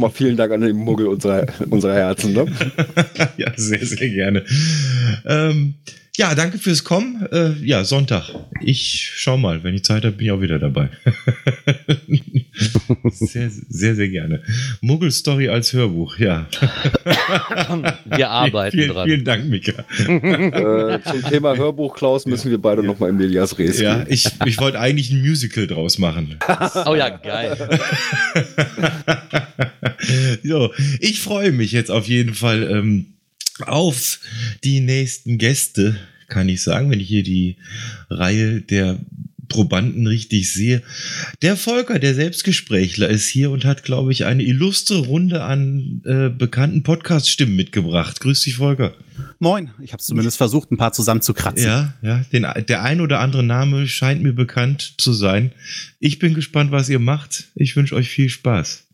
nochmal vielen Dank an den Muggel unserer, unserer Herzen. Ne? ja, sehr, sehr gerne. Ähm, ja, danke fürs Kommen. Äh, ja, Sonntag. Ich schau mal, wenn ich Zeit habe, bin ich auch wieder dabei. sehr, sehr, sehr gerne. Muggel-Story als Hörbuch, ja. wir arbeiten vielen, dran. Vielen Dank, Mika. äh, zum Thema Hörbuch, Klaus, müssen wir beide ja. nochmal in Elias Res Ja, ich, ich wollte eigentlich ein Musical draus machen. oh ja, geil. so, ich freue mich jetzt auf jeden Fall. Ähm, auf die nächsten Gäste, kann ich sagen, wenn ich hier die Reihe der Probanden richtig sehe. Der Volker, der Selbstgesprächler, ist hier und hat, glaube ich, eine illustre Runde an äh, bekannten Podcast-Stimmen mitgebracht. Grüß dich, Volker. Moin. Ich habe zumindest versucht, ein paar zusammenzukratzen. Ja, ja. Den, der ein oder andere Name scheint mir bekannt zu sein. Ich bin gespannt, was ihr macht. Ich wünsche euch viel Spaß.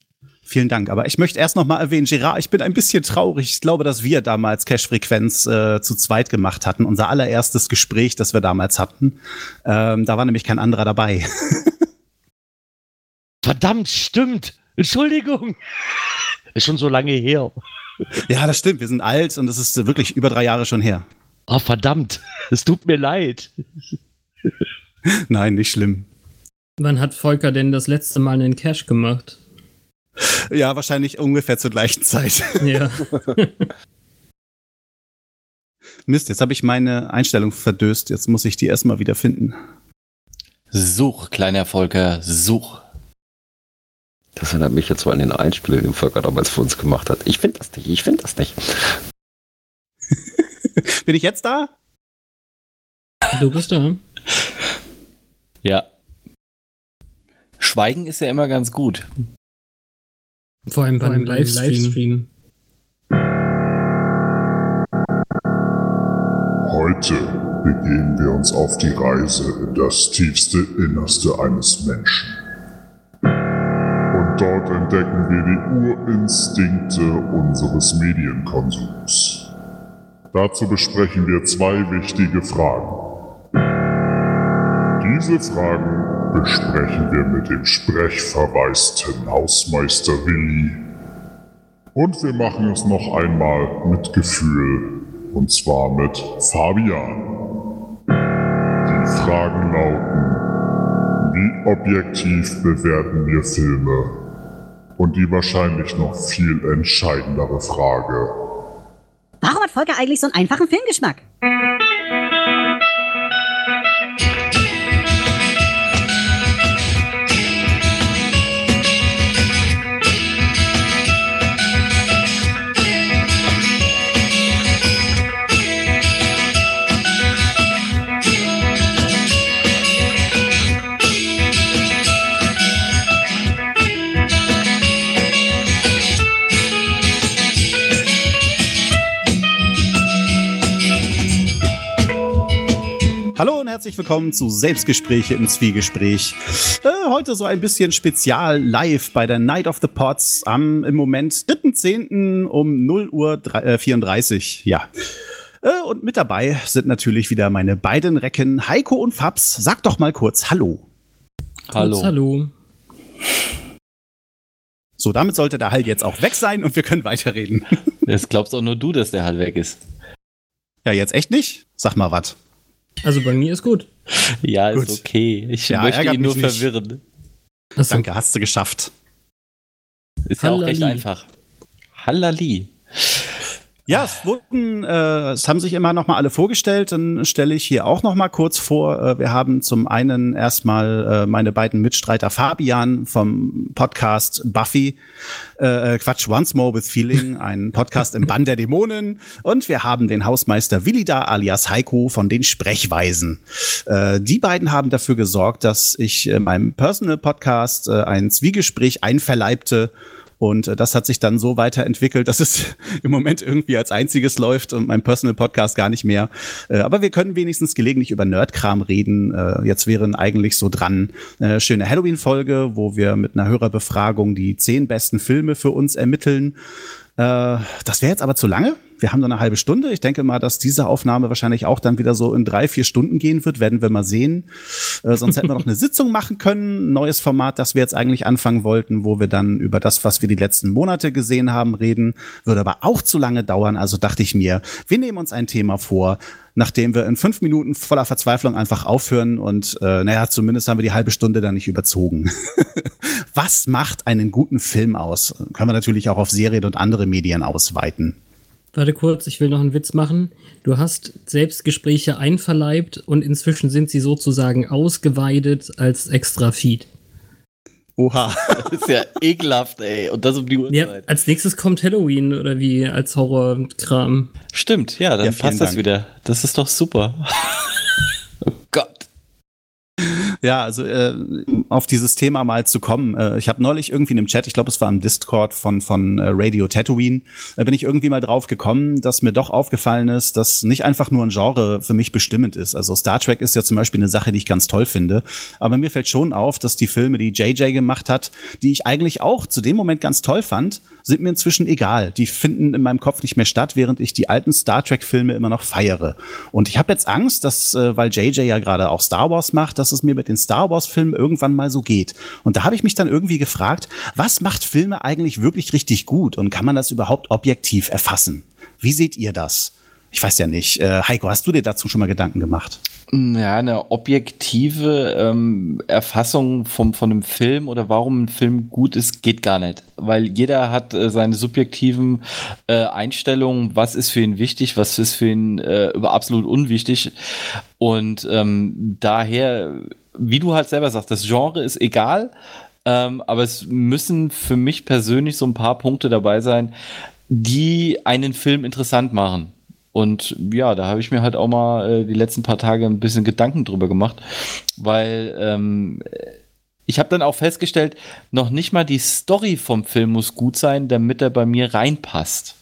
Vielen Dank. Aber ich möchte erst noch mal erwähnen, Gerard, ich bin ein bisschen traurig. Ich glaube, dass wir damals Cash-Frequenz äh, zu zweit gemacht hatten. Unser allererstes Gespräch, das wir damals hatten. Ähm, da war nämlich kein anderer dabei. Verdammt, stimmt. Entschuldigung. Ist schon so lange her. Ja, das stimmt. Wir sind alt und es ist wirklich über drei Jahre schon her. Oh, verdammt. Es tut mir leid. Nein, nicht schlimm. Wann hat Volker denn das letzte Mal einen Cash gemacht? Ja, wahrscheinlich ungefähr zur gleichen Zeit. Ja. Mist, jetzt habe ich meine Einstellung verdöst. Jetzt muss ich die erstmal wieder finden. Such, kleiner Volker, such. Das erinnert mich jetzt so an den Einspieler, den Volker damals für uns gemacht hat. Ich finde das nicht, ich finde das nicht. Bin ich jetzt da? Du bist da. Ja. Schweigen ist ja immer ganz gut. Vor allem bei einem Livestream. Livestream. Heute begeben wir uns auf die Reise in das tiefste Innerste eines Menschen. Und dort entdecken wir die Urinstinkte unseres Medienkonsums. Dazu besprechen wir zwei wichtige Fragen. Diese Fragen besprechen wir mit dem sprechverwaisten Hausmeister Willi. Und wir machen es noch einmal mit Gefühl, und zwar mit Fabian. Die Fragen lauten, wie objektiv bewerten wir Filme? Und die wahrscheinlich noch viel entscheidendere Frage. Warum hat Volker eigentlich so einen einfachen Filmgeschmack? Herzlich willkommen zu Selbstgespräche im Zwiegespräch. Äh, heute so ein bisschen spezial live bei der Night of the Pots am im Moment 3.10. um 0 Uhr 34. Ja. Äh, und mit dabei sind natürlich wieder meine beiden Recken Heiko und Fabs. Sag doch mal kurz Hallo. Hallo. Kurz hallo. So, damit sollte der Hall jetzt auch weg sein und wir können weiterreden. Das glaubst auch nur du, dass der Hall weg ist. Ja, jetzt echt nicht? Sag mal was. Also bei mir ist gut. Ja, gut. ist okay. Ich ja, möchte ihn nur verwirren. Achso. Danke, hast du geschafft. Ist Hallali. ja auch recht einfach. Hallali. Ja, es wurden, äh, es haben sich immer noch mal alle vorgestellt. Dann stelle ich hier auch noch mal kurz vor. Äh, wir haben zum einen erstmal äh, meine beiden Mitstreiter Fabian vom Podcast Buffy, äh, äh Quatsch Once More with Feeling, ein Podcast im Bann der Dämonen, und wir haben den Hausmeister Willi da alias Heiko von den Sprechweisen. Äh, die beiden haben dafür gesorgt, dass ich in meinem Personal Podcast äh, ein Zwiegespräch einverleibte und äh, das hat sich dann so weiterentwickelt, dass es im Moment irgendwie als einziges läuft und mein Personal Podcast gar nicht mehr. Äh, aber wir können wenigstens gelegentlich über Nerdkram reden. Äh, jetzt wären eigentlich so dran äh, schöne Halloween-Folge, wo wir mit einer Hörerbefragung die zehn besten Filme für uns ermitteln. Äh, das wäre jetzt aber zu lange. Wir haben dann eine halbe Stunde. Ich denke mal, dass diese Aufnahme wahrscheinlich auch dann wieder so in drei, vier Stunden gehen wird. Werden wir mal sehen. Äh, sonst hätten wir noch eine Sitzung machen können. Neues Format, das wir jetzt eigentlich anfangen wollten, wo wir dann über das, was wir die letzten Monate gesehen haben, reden. Würde aber auch zu lange dauern. Also dachte ich mir, wir nehmen uns ein Thema vor, nachdem wir in fünf Minuten voller Verzweiflung einfach aufhören und äh, naja, zumindest haben wir die halbe Stunde dann nicht überzogen. Was macht einen guten Film aus? Können wir natürlich auch auf Serien und andere Medien ausweiten. Warte kurz, ich will noch einen Witz machen. Du hast Selbstgespräche einverleibt und inzwischen sind sie sozusagen ausgeweidet als extra Feed. Oha. Das ist ja ekelhaft, ey. Und das um die Ja, Uhrzeit. als nächstes kommt Halloween oder wie als Horrorkram. Stimmt, ja, dann Ja, passt das wieder. Das ist doch super. Ja, also äh, auf dieses Thema mal zu kommen. Äh, ich habe neulich irgendwie in einem Chat, ich glaube, es war im Discord von von äh, Radio Tatooine, äh, bin ich irgendwie mal drauf gekommen, dass mir doch aufgefallen ist, dass nicht einfach nur ein Genre für mich bestimmend ist. Also Star Trek ist ja zum Beispiel eine Sache, die ich ganz toll finde. Aber mir fällt schon auf, dass die Filme, die JJ gemacht hat, die ich eigentlich auch zu dem Moment ganz toll fand, sind mir inzwischen egal. Die finden in meinem Kopf nicht mehr statt, während ich die alten Star Trek-Filme immer noch feiere. Und ich habe jetzt Angst, dass, äh, weil JJ ja gerade auch Star Wars macht, dass es mir mit den Star Wars-Filmen irgendwann mal so geht. Und da habe ich mich dann irgendwie gefragt, was macht Filme eigentlich wirklich richtig gut und kann man das überhaupt objektiv erfassen? Wie seht ihr das? Ich weiß ja nicht. Äh, Heiko, hast du dir dazu schon mal Gedanken gemacht? Ja, eine objektive ähm, Erfassung vom, von einem Film oder warum ein Film gut ist, geht gar nicht. Weil jeder hat äh, seine subjektiven äh, Einstellungen, was ist für ihn wichtig, was ist für ihn äh, absolut unwichtig. Und ähm, daher, wie du halt selber sagst, das Genre ist egal, ähm, aber es müssen für mich persönlich so ein paar Punkte dabei sein, die einen Film interessant machen. Und ja, da habe ich mir halt auch mal äh, die letzten paar Tage ein bisschen Gedanken drüber gemacht, weil ähm, ich habe dann auch festgestellt, noch nicht mal die Story vom Film muss gut sein, damit er bei mir reinpasst.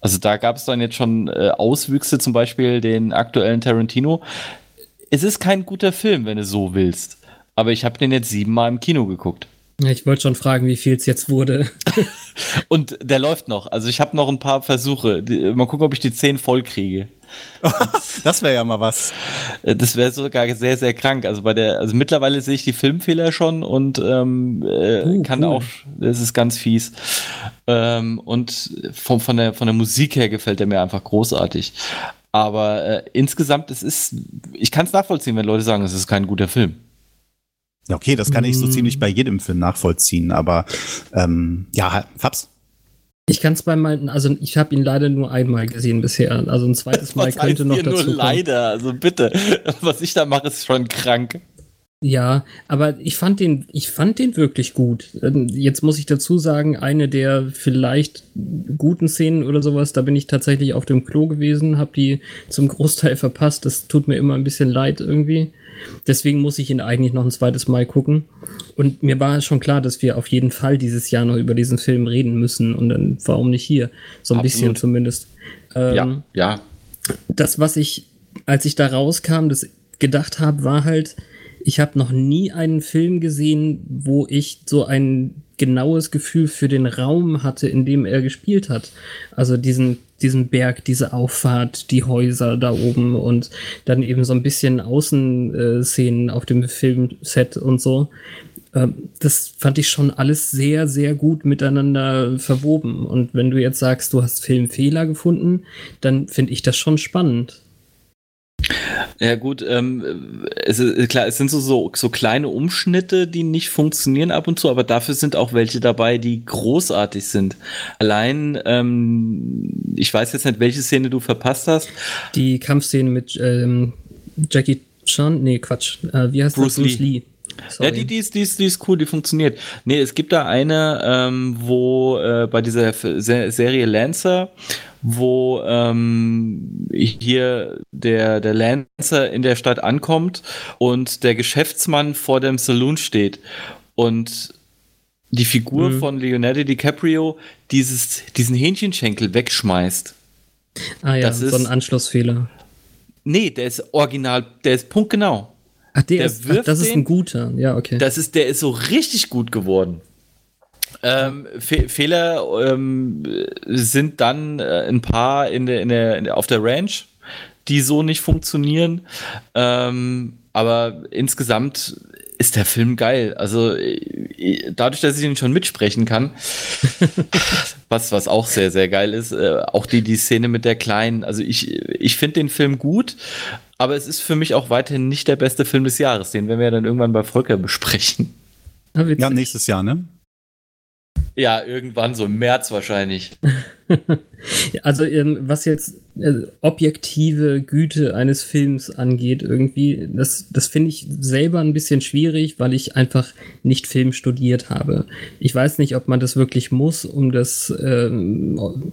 Also da gab es dann jetzt schon äh, Auswüchse, zum Beispiel den aktuellen Tarantino. Es ist kein guter Film, wenn du so willst. Aber ich habe den jetzt siebenmal im Kino geguckt. Ja, ich wollte schon fragen, wie viel es jetzt wurde. Und der läuft noch. Also ich habe noch ein paar Versuche. Mal gucken, ob ich die zehn voll kriege. Das wäre ja mal was. Äh, Das wäre sogar sehr, sehr krank. Also bei der, also mittlerweile sehe ich die Filmfehler schon und ähm, äh, Uh, kann cool. auch, das ist ganz fies. Ähm, und von, von, der, von der Musik her gefällt er mir einfach großartig. Aber äh, insgesamt, es ist, ich kann es nachvollziehen, wenn Leute sagen, es ist kein guter Film. Okay, das kann ich so Mm. ziemlich bei jedem Film nachvollziehen, aber ähm, ja, Fabs. Ich kann es bei meinen, also ich habe ihn leider nur einmal gesehen bisher. Also ein zweites Mal Was könnte heißt noch hier dazu nur kommen. leider, also bitte. Was ich da mache, ist schon krank. Ja, aber ich fand den, ich fand den wirklich gut. Ähm, Jetzt muss ich dazu sagen, eine der vielleicht guten Szenen oder sowas, da bin ich tatsächlich auf dem Klo gewesen, habe die zum Großteil verpasst. Das tut mir immer ein bisschen leid irgendwie. Deswegen muss ich ihn eigentlich noch ein zweites Mal gucken. Und mir war schon klar, dass wir auf jeden Fall dieses Jahr noch über diesen Film reden müssen. Und dann warum nicht hier? So ein bisschen Absolut. zumindest. Ähm, ja, ja. das, was ich, als ich da rauskam, das gedacht habe, war halt, ich habe noch nie einen Film gesehen, wo ich so ein genaues Gefühl für den Raum hatte, in dem er gespielt hat. Also diesen, diesen Berg, diese Auffahrt, die Häuser da oben und dann eben so ein bisschen Außenszenen auf dem Filmset und so. Ähm, Das fand ich schon alles sehr, sehr gut miteinander verwoben. Und wenn du jetzt sagst, du hast Filmfehler gefunden, dann finde ich das schon spannend. Ja gut, ähm, es ist klar, es sind so, so, so kleine Umschnitte, die nicht funktionieren ab und zu, aber dafür sind auch welche dabei, die großartig sind. Allein, ähm, ich weiß jetzt nicht, welche Szene du verpasst hast. Die Kampfszene mit ähm, Jackie Chan, nee, Quatsch, äh, wie heißt Bruce das? Bruce Lee. Lee. Sorry. Ja, die, die, ist, die, ist, die ist cool, die funktioniert. Nee, es gibt da eine, ähm, wo äh, bei dieser F- Se Serie Lancer, wo ähm, hier der, der Lancer in der Stadt ankommt und der Geschäftsmann vor dem Saloon steht und die Figur Mhm. von Leonardo DiCaprio dieses, diesen Hähnchenschenkel wegschmeißt. ah ja, das so ist- ein Anschlussfehler. Nee, der ist original, der ist punktgenau. Ach, der, der ist, ach, wirft das ist ein guter. Ja, okay. Das ist, der ist so richtig gut geworden. Ähm, Fe Fehler ähm, sind dann äh, ein paar in der, in der, in der, auf der Ranch, die so nicht funktionieren. Ähm, aber insgesamt ist der Film geil. Also äh, dadurch, dass ich ihn schon mitsprechen kann, was, was auch sehr, sehr geil ist, äh, auch die, die Szene mit der Kleinen. Also ich, ich finde den Film gut, aber es ist für mich auch weiterhin nicht der beste Film des Jahres. Den werden wir dann irgendwann bei Volker besprechen. Ah, Ja, nächstes Jahr, ne? Ja, irgendwann so im März wahrscheinlich. Also ähm, was jetzt äh, objektive Güte eines Films angeht, irgendwie, das, das finde ich selber ein bisschen schwierig, weil ich einfach nicht Film studiert habe. Ich weiß nicht, ob man das wirklich muss, um das ähm,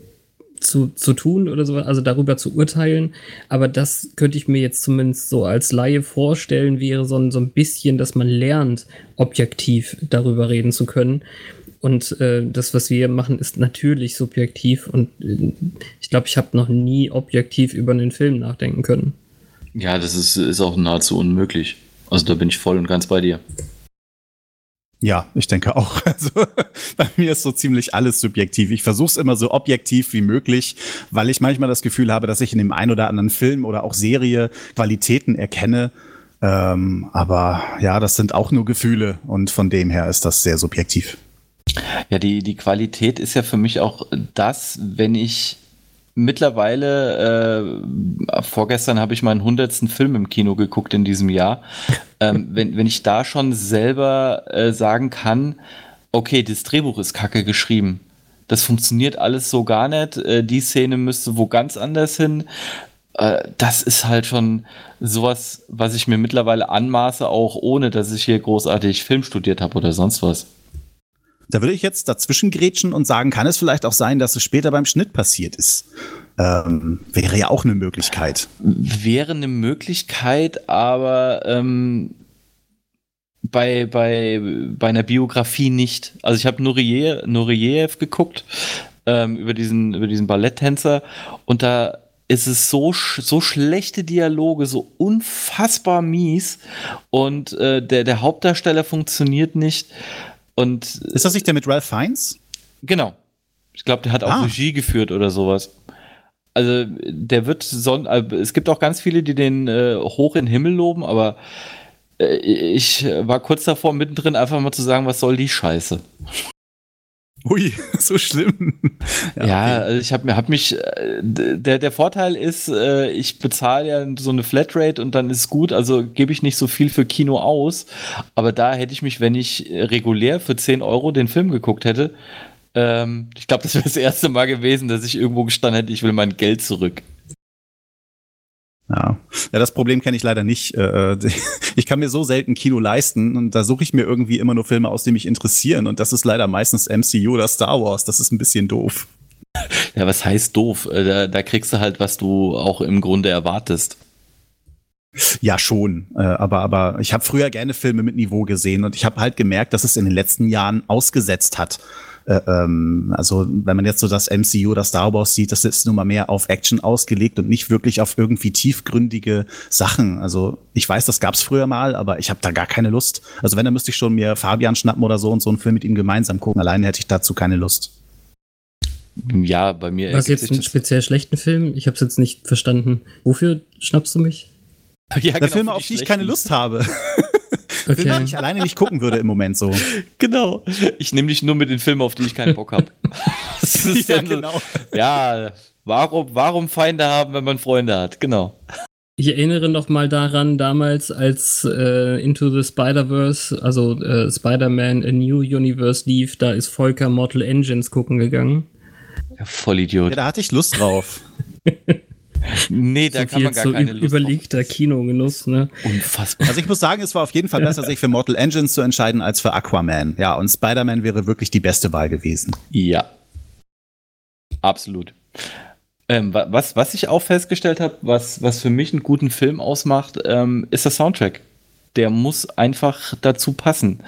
zu, zu tun oder so, also darüber zu urteilen. Aber das könnte ich mir jetzt zumindest so als Laie vorstellen, wäre so ein, so ein bisschen, dass man lernt, objektiv darüber reden zu können. Und äh, das, was wir machen, ist natürlich subjektiv. Und äh, ich glaube, ich habe noch nie objektiv über einen Film nachdenken können. Ja, das ist, ist auch nahezu unmöglich. Also da bin ich voll und ganz bei dir. Ja, ich denke auch. Also bei mir ist so ziemlich alles subjektiv. Ich versuche es immer so objektiv wie möglich, weil ich manchmal das Gefühl habe, dass ich in dem einen oder anderen Film oder auch Serie Qualitäten erkenne. Ähm, aber ja, das sind auch nur Gefühle und von dem her ist das sehr subjektiv. Ja, die, die Qualität ist ja für mich auch das, wenn ich mittlerweile, äh, vorgestern habe ich meinen hundertsten Film im Kino geguckt in diesem Jahr, ähm, wenn, wenn ich da schon selber äh, sagen kann, okay, das Drehbuch ist kacke geschrieben. Das funktioniert alles so gar nicht. Äh, die Szene müsste wo ganz anders hin. Äh, das ist halt schon sowas, was ich mir mittlerweile anmaße, auch ohne dass ich hier großartig Film studiert habe oder sonst was. Da würde ich jetzt dazwischen grätschen und sagen, kann es vielleicht auch sein, dass es später beim Schnitt passiert ist? Ähm, wäre ja auch eine Möglichkeit. Wäre eine Möglichkeit, aber ähm, bei, bei, bei einer Biografie nicht. Also ich habe Nureyev, Nureyev geguckt ähm, über, diesen, über diesen Balletttänzer und da ist es so, so schlechte Dialoge, so unfassbar mies und äh, der, der Hauptdarsteller funktioniert nicht. Und Ist das nicht der mit Ralph Fiennes? Genau. Ich glaube, der hat auch Ah. Regie geführt oder sowas. Also der wird son äh, es gibt auch ganz viele, die den äh, hoch in den Himmel loben, aber äh, ich war kurz davor, mittendrin einfach mal zu sagen, was soll die Scheiße. Ui, so schlimm. Ja, okay. also ich habe mir hab mich äh, der der Vorteil ist, äh, ich bezahle ja so eine Flatrate und dann ist gut, also gebe ich nicht so viel für Kino aus, aber da hätte ich mich, wenn ich regulär für 10 Euro den Film geguckt hätte, ähm, ich glaube, das wäre das erste Mal gewesen, dass ich irgendwo gestanden hätte, ich will mein Geld zurück. Ja. ja, das Problem kenne ich leider nicht. Äh, Ich kann mir so selten Kino leisten und da suche ich mir irgendwie immer nur Filme aus, die mich interessieren und das ist leider meistens MCU oder Star Wars. Das ist ein bisschen doof. Ja, was heißt doof? Äh, Da, da kriegst du halt, was du auch im Grunde erwartest. Ja, schon. Äh, aber, aber ich habe früher gerne Filme mit Niveau gesehen und ich habe halt gemerkt, dass es in den letzten Jahren ausgesetzt hat. Äh, ähm, also, wenn man jetzt so das MCU oder Star Wars sieht, das ist nun mal mehr auf Action ausgelegt und nicht wirklich auf irgendwie tiefgründige Sachen. Also, ich weiß, das gab's früher mal, aber ich habe da gar keine Lust. Also, wenn, dann müsste ich schon mir Fabian schnappen oder so und so einen Film mit ihm gemeinsam gucken. Alleine hätte ich dazu keine Lust. Ja, bei mir Was ergibt jetzt einen das- speziell schlechten Film? Ich habe es jetzt nicht verstanden. Wofür schnappst du mich? ja, genau, Filme, auf die ich keine Lust habe. Filme, Okay. die ich alleine nicht gucken würde im Moment so. Genau. Ich nehme dich nur mit den Filmen, auf die ich keinen Bock habe. Ja, genau. Ja, warum, warum Feinde haben, wenn man Freunde hat? Genau. Ich erinnere noch mal daran, damals als äh, Into the Spider-Verse, also äh, Spider-Man A New Universe lief, da ist Volker Mortal Engines gucken gegangen. Ja, Vollidiot. Ja, da hatte ich Lust drauf. nee, da so kann man gar so keine Lust überlegter Kinogenuss, ne? drauf. Unfassbar. Also ich muss sagen, es war auf jeden Fall besser, sich für Mortal Engines zu entscheiden als für Aquaman. Ja, und Spider-Man wäre wirklich die beste Wahl gewesen. Ja. Absolut. Ähm, wa- was, was ich auch festgestellt habe, was, was für mich einen guten Film ausmacht, ähm, ist der Soundtrack. Der muss einfach dazu passen.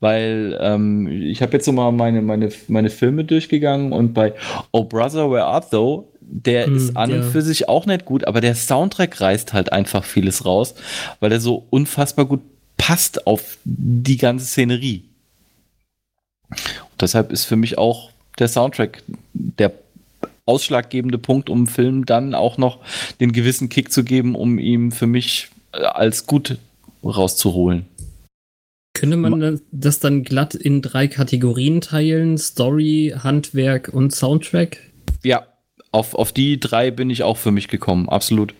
Weil ähm, ich habe jetzt so mal meine, meine, meine Filme durchgegangen und bei Oh Brother, Where Art Thou, der Hm, ist an ja. und für sich auch nicht gut, aber der Soundtrack reißt halt einfach vieles raus, weil er so unfassbar gut passt auf die ganze Szenerie. Deshalb ist für mich auch der Soundtrack der ausschlaggebende Punkt, um Film dann auch noch den gewissen Kick zu geben, um ihm für mich äh, als gut rauszuholen. Könnte man das dann glatt in drei Kategorien teilen? Story, Handwerk und Soundtrack? Ja, auf, auf die drei bin ich auch für mich gekommen, absolut.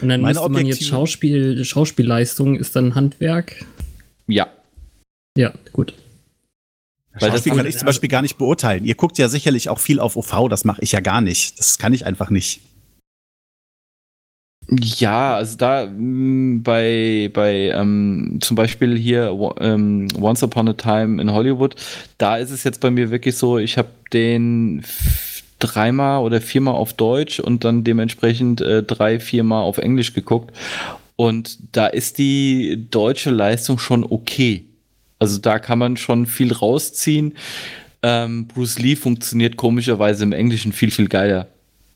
Und dann Meine müsste man jetzt Schauspiel, Schauspielleistung ist dann Handwerk? Ja. Ja, gut. Weil Schauspiel das kann ich zum Beispiel gar nicht beurteilen. Ihr guckt ja sicherlich auch viel auf OV, das mache ich ja gar nicht. Das kann ich einfach nicht. Ja, also da mh, mm, bei, bei ähm, zum Beispiel hier ähm, Once Upon a Time in Hollywood, da ist es jetzt bei mir wirklich so, ich habe den dreimal oder viermal auf Deutsch und dann dementsprechend äh, drei, viermal auf Englisch geguckt. Und da ist die deutsche Leistung schon okay. Also da kann man schon viel rausziehen. Ähm, Bruce Lee funktioniert komischerweise im Englischen viel, viel geiler.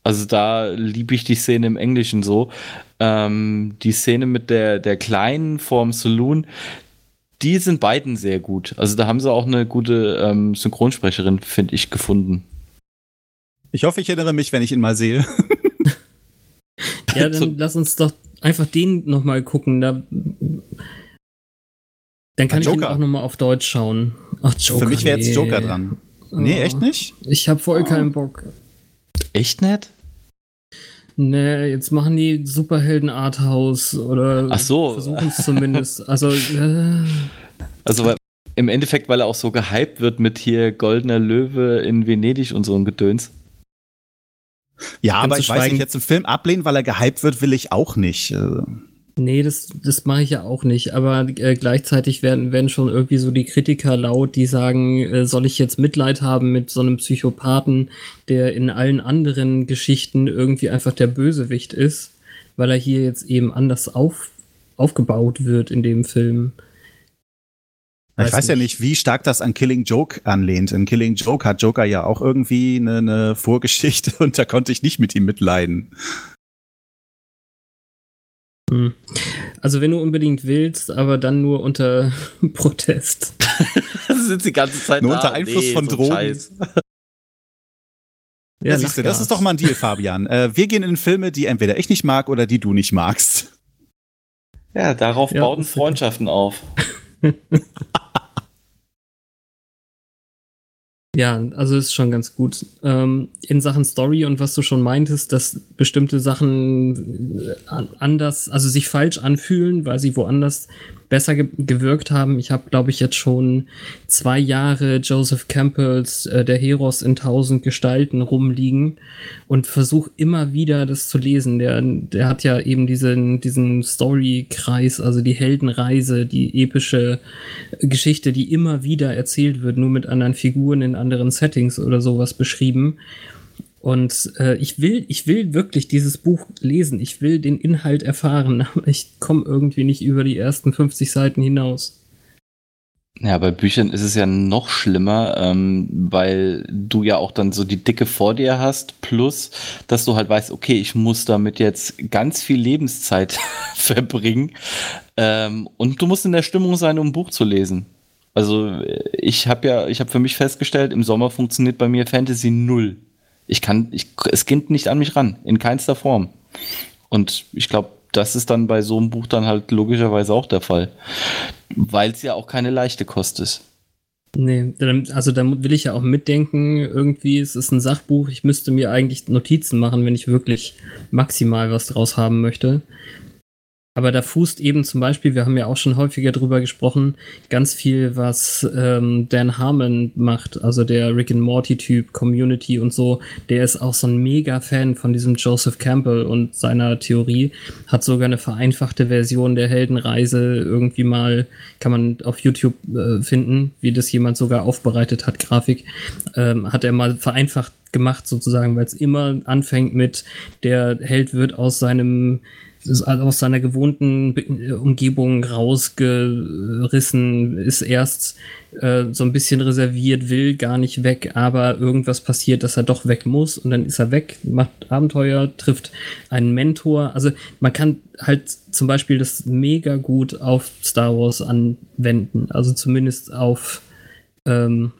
Also da liebe ich die Szene im Englischen so. Ähm, die Szene mit der, der Kleinen vorm Saloon, die sind beiden sehr gut. Also da haben sie auch eine gute ähm, Synchronsprecherin, finde ich, gefunden. Ich hoffe, ich erinnere mich, wenn ich ihn mal sehe. ja, dann lass uns doch einfach den nochmal gucken. Da, dann kann ich ihn auch nochmal auf Deutsch schauen. Ach, Joker. Für mich wäre jetzt Joker dran. Nee, oh. echt nicht? Ich habe voll oh. keinen Bock. Echt nett? Nee, jetzt machen die Superhelden Arthouse oder Ach so. versuchen es zumindest. Also, äh. also im Endeffekt, weil er auch so gehypt wird mit hier Goldener Löwe in Venedig und so ein Gedöns. Ja, aber ich weiß nicht, jetzt einen Film ablehnen, weil er gehypt wird, will ich auch nicht. Äh. Nee, das, das mache ich ja auch nicht. Aber äh, gleichzeitig werden, werden schon irgendwie so die Kritiker laut, die sagen, äh, soll ich jetzt Mitleid haben mit so einem Psychopathen, der in allen anderen Geschichten irgendwie einfach der Bösewicht ist, weil er hier jetzt eben anders auf, aufgebaut wird in dem Film. Weiß ich weiß nicht. ja nicht, wie stark das an Killing Joke anlehnt. In Killing Joke hat Joker ja auch irgendwie eine, eine Vorgeschichte und da konnte ich nicht mit ihm mitleiden. Hm. Also wenn du unbedingt willst, aber dann nur unter Protest. das sind die ganze Zeit Nur da. unter Einfluss nee, von so Drogen. Ja, siehst du, das ist doch mal ein Deal, Fabian. Äh, wir gehen in Filme, die entweder ich nicht mag oder die du nicht magst. Ja, darauf ja, bauten Freundschaften auf. Ja, also ist schon ganz gut. Ähm, in Sachen Story und was du schon meintest, dass bestimmte Sachen äh, anders, also sich falsch anfühlen, weil sie woanders besser ge gewirkt haben. Ich habe, glaube ich, jetzt schon zwei Jahre Joseph Campbells äh, Der Heros in tausend Gestalten rumliegen und versuche immer wieder das zu lesen. Der, der hat ja eben diesen, diesen Story-Kreis, also die Heldenreise, die epische Geschichte, die immer wieder erzählt wird, nur mit anderen Figuren in anderen Settings oder sowas beschrieben. Und äh, ich will, ich will wirklich dieses Buch lesen. Ich will den Inhalt erfahren, aber ich komme irgendwie nicht über die ersten 50 Seiten hinaus. Ja, bei Büchern ist es ja noch schlimmer, ähm, weil du ja auch dann so die Dicke vor dir hast, plus, dass du halt weißt, okay, ich muss damit jetzt ganz viel Lebenszeit verbringen ähm, und du musst in der Stimmung sein, um ein Buch zu lesen. Also ich habe ja, ich habe für mich festgestellt, im Sommer funktioniert bei mir Fantasy null ich kann, ich, es geht nicht an mich ran, in keinster Form. Und ich glaube, das ist dann bei so einem Buch dann halt logischerweise auch der Fall. Weil es ja auch keine leichte Kost ist. Nee, also da will ich ja auch mitdenken, irgendwie, es ist ein Sachbuch, ich müsste mir eigentlich Notizen machen, wenn ich wirklich maximal was draus haben möchte. Aber da fußt eben zum Beispiel, wir haben ja auch schon häufiger drüber gesprochen, ganz viel, was ähm, Dan Harmon macht, also der Rick and Morty-Typ, Community und so, der ist auch so ein Mega-Fan von diesem Joseph Campbell und seiner Theorie, hat sogar eine vereinfachte Version der Heldenreise irgendwie mal, kann man auf YouTube äh, finden, wie das jemand sogar aufbereitet hat, Grafik, ähm, hat er mal vereinfacht gemacht sozusagen, weil es immer anfängt mit, der Held wird aus seinem also aus seiner gewohnten Umgebung rausgerissen, ist erst äh, so ein bisschen reserviert, will gar nicht weg, aber irgendwas passiert, dass er doch weg muss und dann ist er weg, macht Abenteuer, trifft einen Mentor. Also man kann halt zum Beispiel das mega gut auf Star Wars anwenden, also zumindest auf ähm,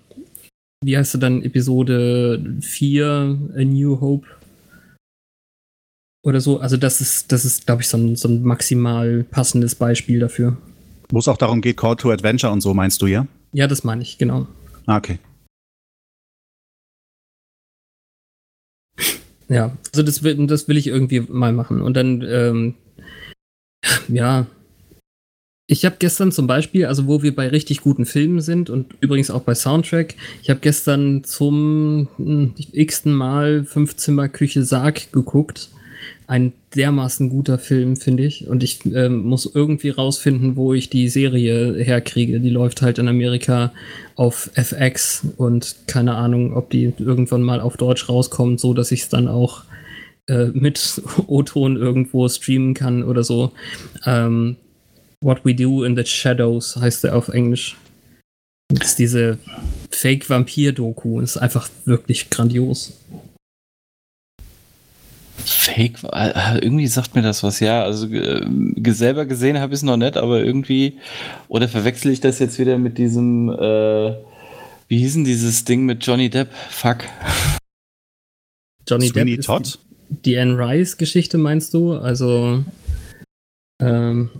wie heißt du dann, Episode 4, A New Hope? Oder so. Also, das ist, das ist, glaube ich, so ein, so ein maximal passendes Beispiel dafür. Wo es auch darum geht, Call to Adventure und so, meinst du, ja? Ja, das meine ich, genau. Ah, okay. Ja, also das will, das will ich irgendwie mal machen. Und dann, ähm, ja. Ich habe gestern zum Beispiel, also wo wir bei richtig guten Filmen sind und übrigens auch bei Soundtrack, ich habe gestern zum hm, x-ten Mal Fünfzimmer-Küche Sarg geguckt. Ein dermaßen guter Film, finde ich. Und ich ähm, muss irgendwie rausfinden, wo ich die Serie herkriege. Die läuft halt in Amerika auf FX und keine Ahnung, ob die irgendwann mal auf Deutsch rauskommt, so dass ich es dann auch äh, mit O-Ton irgendwo streamen kann oder so. Ähm, What We Do in the Shadows heißt der auf Englisch. Das ist diese Fake-Vampir-Doku. Ist einfach wirklich grandios. Fake, äh, irgendwie sagt mir das was, ja. Also äh, selber gesehen habe ich es noch nicht, aber irgendwie, oder verwechsel ich das jetzt wieder mit diesem, äh, wie hieß denn dieses Ding mit Johnny Depp? Fuck. Johnny Sweeney Depp ist Todd? Die, die Anne Rice-Geschichte meinst du? Also, ähm,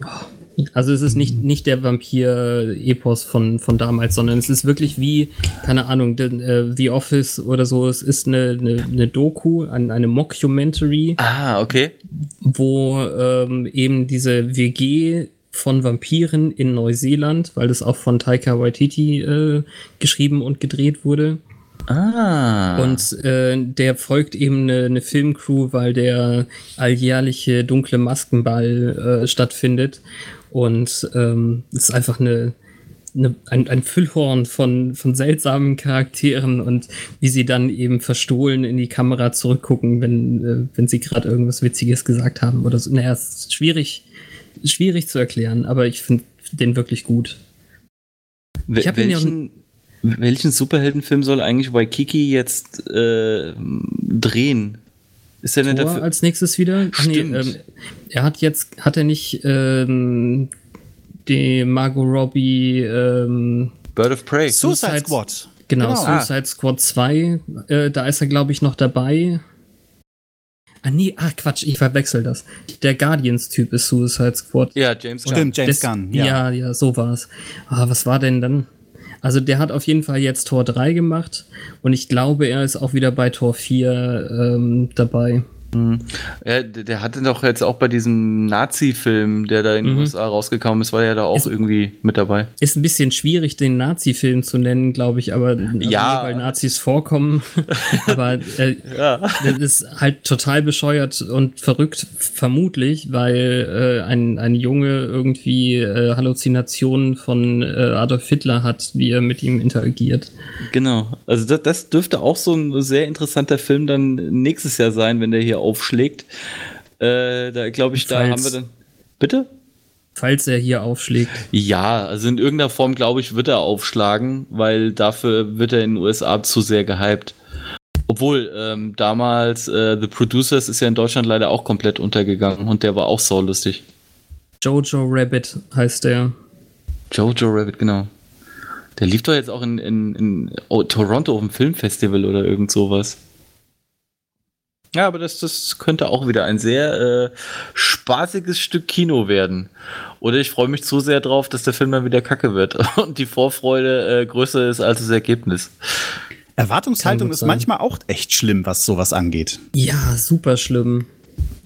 also es ist nicht, nicht der Vampir-Epos von, von damals, sondern es ist wirklich wie, keine Ahnung, The, äh, The Office oder so. Es ist eine, eine, eine Doku, eine, eine Mockumentary, Ah, okay. wo ähm, eben diese WG von Vampiren in Neuseeland, weil das auch von Taika Waititi äh, geschrieben und gedreht wurde. Ah. Und äh, der folgt eben eine, eine Filmcrew, weil der alljährliche dunkle Maskenball äh, stattfindet. Und ähm, es ist einfach eine, eine, ein, ein Füllhorn von, von seltsamen Charakteren und wie sie dann eben verstohlen in die Kamera zurückgucken, wenn, äh, wenn sie gerade irgendwas Witziges gesagt haben oder so. Naja, es ist schwierig, schwierig zu erklären, aber ich finde den wirklich gut. Wel- ich welchen, welchen Superheldenfilm soll eigentlich Waikiki jetzt äh, drehen? Ist der nicht Thor dafür? als nächstes wieder. Ach nee, ähm, er hat jetzt, hat er nicht ähm, die Margot Robbie, ähm, Bird of Prey. Suicide Suicide- Squad. genau, Genau. Suicide Squad 2, äh, da ist er, glaube ich, noch dabei. Ah, nee, ach Quatsch, ich verwechsel das. Der Guardians-Typ ist Suicide Squad. Ja, James Gunn. Stimmt, James Das- Gunn. Ja, Ja. ja, so war's. Ah, was war denn dann? Also der hat auf jeden Fall jetzt Tor 3 gemacht und ich glaube, er ist auch wieder bei Tor 4 ähm, dabei. Ja, der, hatte doch jetzt auch bei diesem Nazi-Film, der da in den Mhm. USA rausgekommen ist, war er da auch Ist- irgendwie mit dabei. Ist ein bisschen schwierig, den Nazi-Film zu nennen, glaube ich, aber also Ja. weil Nazis vorkommen. aber äh, Ja. das ist halt total bescheuert und verrückt, vermutlich, weil äh, ein, ein Junge irgendwie äh, Halluzinationen von äh, Adolf Hitler hat, wie er mit ihm interagiert. Genau. Also das, das dürfte auch so ein sehr interessanter Film dann nächstes Jahr sein, wenn der hier aufschlägt. Äh, da glaube ich, da haben wir dann. Bitte? Falls er hier aufschlägt. Ja, also in irgendeiner Form, glaube ich, wird er aufschlagen, weil dafür wird er in den USA zu sehr gehypt. Obwohl, ähm, damals äh, The Producers ist ja in Deutschland leider auch komplett untergegangen und der war auch saulustig. Jojo Rabbit heißt der. Jojo Rabbit, genau. Der lief doch jetzt auch in, in, in oh, Toronto auf dem Filmfestival oder irgend sowas. Ja, aber das, das könnte auch wieder ein sehr äh, spaßiges Stück Kino werden. Oder ich freue mich zu sehr drauf, dass der Film dann wieder kacke wird und die Vorfreude äh, größer ist als das Ergebnis. Erwartungshaltung ist manchmal auch echt schlimm, was sowas angeht. Ja, super schlimm.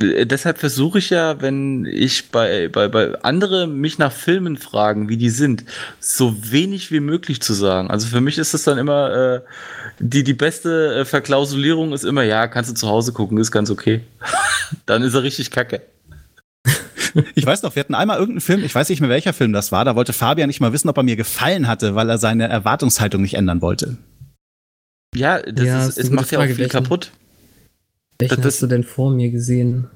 Äh, Deshalb versuche ich ja, wenn ich bei, bei, bei andere mich nach Filmen fragen, wie die sind, so wenig wie möglich zu sagen. Also für mich ist es dann immer, äh, die, die beste äh, Verklausulierung ist immer, ja, kannst du zu Hause gucken, ist ganz okay. dann ist er richtig kacke. Ich weiß noch, wir hatten einmal irgendeinen Film, ich weiß nicht mehr welcher Film das war, da wollte Fabian nicht mal wissen, ob er mir gefallen hatte, weil er seine Erwartungshaltung nicht ändern wollte. Ja, das Ja, ist, ist es macht gute ja auch Frage, viel welchen- kaputt. Welchen Das- hast du denn vor mir gesehen?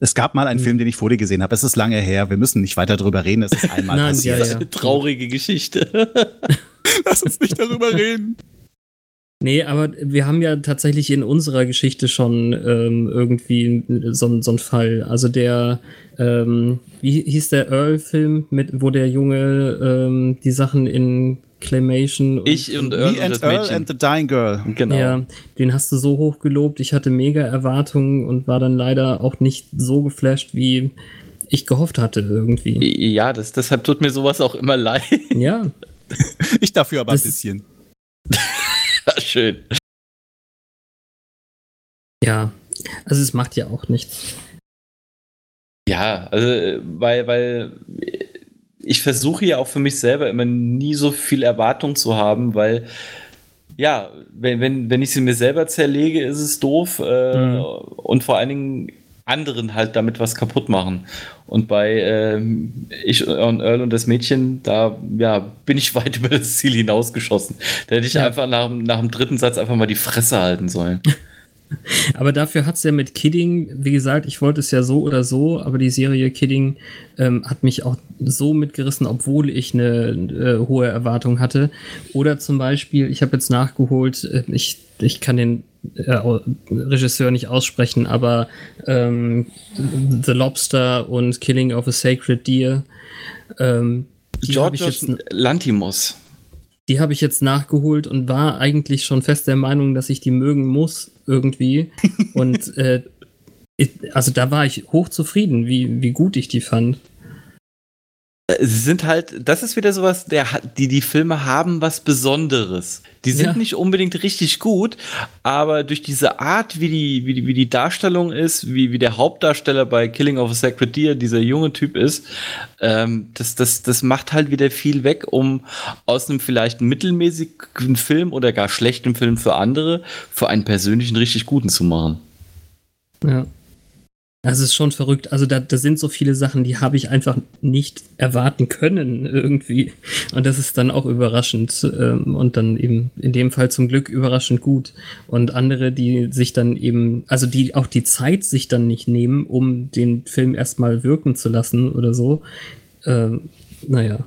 Es gab mal Hm. einen Film, den ich vor dir gesehen habe. Es ist lange her. Wir müssen nicht weiter drüber reden. Es ist einmal Nein, passiert. ja, ja. Eine traurige Geschichte. Lass uns nicht darüber reden. Nee, aber wir haben ja tatsächlich in unserer Geschichte schon ähm, irgendwie so, so einen Fall. Also der, ähm, wie hieß der Earl-Film, mit wo der Junge ähm, die Sachen in Claymation. Ich und Earl Me und and das Earl Mädchen. and the Dying Girl. Genau. Ja, den hast du so hoch gelobt. Ich hatte mega Erwartungen und war dann leider auch nicht so geflasht, wie ich gehofft hatte irgendwie. Ja, das, deshalb tut mir sowas auch immer leid. Ja, Ich dafür aber Das- ein bisschen. Schön. ja. Also es macht ja auch nichts. Ja, also, äh, weil, weil ich versuche ja auch für mich selber immer nie so viel Erwartung zu haben, weil ja, wenn, wenn, wenn ich sie mir selber zerlege, ist es doof äh, Mhm. und vor allen Dingen anderen halt damit was kaputt machen. Und bei ähm, ich und Earl und das Mädchen, da ja, bin ich weit über das Ziel hinausgeschossen. Da hätte ich Ja. einfach nach, nach dem dritten Satz einfach mal die Fresse halten sollen. Aber dafür hat es ja mit Kidding, wie gesagt, ich wollte es ja so oder so, aber die Serie Kidding ähm, hat mich auch so mitgerissen, obwohl ich eine äh, hohe Erwartung hatte. Oder zum Beispiel, ich habe jetzt nachgeholt, äh, ich, ich kann den äh, Regisseur nicht aussprechen, aber ähm, The Lobster und Killing of a Sacred Deer. Ähm, George jetzt- Lantimos. Die habe ich jetzt nachgeholt und war eigentlich schon fest der Meinung, dass ich die mögen muss irgendwie. und äh, ich, also da war ich hochzufrieden, wie, wie gut ich die fand. Äh, Sie sind halt, das ist wieder sowas, der, die, die Filme haben was Besonderes. Die sind Ja. nicht unbedingt richtig gut, aber durch diese Art, wie die, wie die, wie die Darstellung ist, wie, wie der Hauptdarsteller bei Killing of a Sacred Deer, dieser junge Typ ist, ähm, das, das, das macht halt wieder viel weg, um aus einem vielleicht mittelmäßigen Film oder gar schlechten Film für andere, für einen persönlichen richtig guten zu machen. Ja. Das ist schon verrückt. Also da, da sind so viele Sachen, die habe ich einfach nicht erwarten können irgendwie. Und das ist dann auch überraschend ähm, und dann eben in dem Fall zum Glück überraschend gut. Und andere, die sich dann eben, also die auch die Zeit sich dann nicht nehmen, um den Film erstmal wirken zu lassen oder so. Ähm, naja.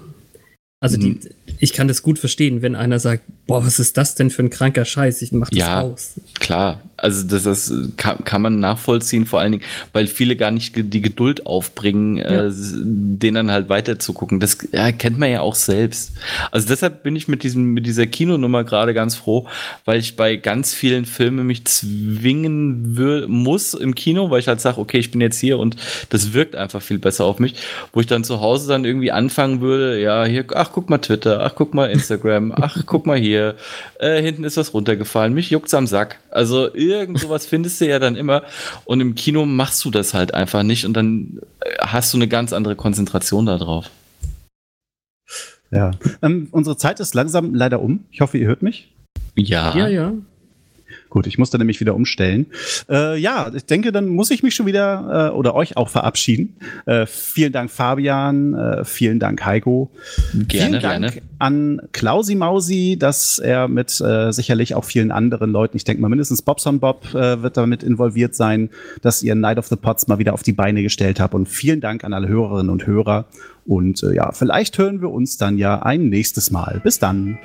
Also die, ich kann das gut verstehen, wenn einer sagt, boah, was ist das denn für ein kranker Scheiß? Ich mach das Ja. aus. Klar, also das, das kann, kann man nachvollziehen, vor allen Dingen, weil viele gar nicht die Geduld aufbringen, Ja. äh, den dann halt weiter zu gucken. Das ja, kennt man ja auch selbst. Also deshalb bin ich mit diesem mit dieser Kinonummer gerade ganz froh, weil ich bei ganz vielen Filmen mich zwingen wür- muss im Kino, weil ich halt sage, okay, ich bin jetzt hier und das wirkt einfach viel besser auf mich, wo ich dann zu Hause dann irgendwie anfangen würde, ja, hier, ach guck mal Twitter, ach guck mal Instagram, ach guck mal hier, äh, hinten ist was runtergefallen, mich juckt's am Sack. Also irgend sowas findest du ja dann immer und im Kino machst du das halt einfach nicht und dann äh, hast du eine ganz andere Konzentration darauf. Ja. Ähm, unsere Zeit ist langsam leider um. Ich hoffe, ihr hört mich. Ja. Ja, ja. Gut, ich musste nämlich wieder umstellen. Äh, ja, ich denke, dann muss ich mich schon wieder äh, oder euch auch verabschieden. Äh, vielen Dank, Fabian. Äh, vielen Dank, Heiko. Gerne, vielen Dank gerne. an Klausi Mausi, dass er mit äh, sicherlich auch vielen anderen Leuten, ich denke mal mindestens Bobson Bob äh, wird damit involviert sein, dass ihr Night of the Pots mal wieder auf die Beine gestellt habt. Und vielen Dank an alle Hörerinnen und Hörer. Und ja, vielleicht hören wir uns dann ja ein nächstes Mal. Bis dann.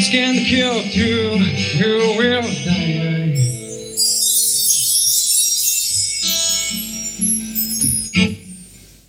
scans the kill you.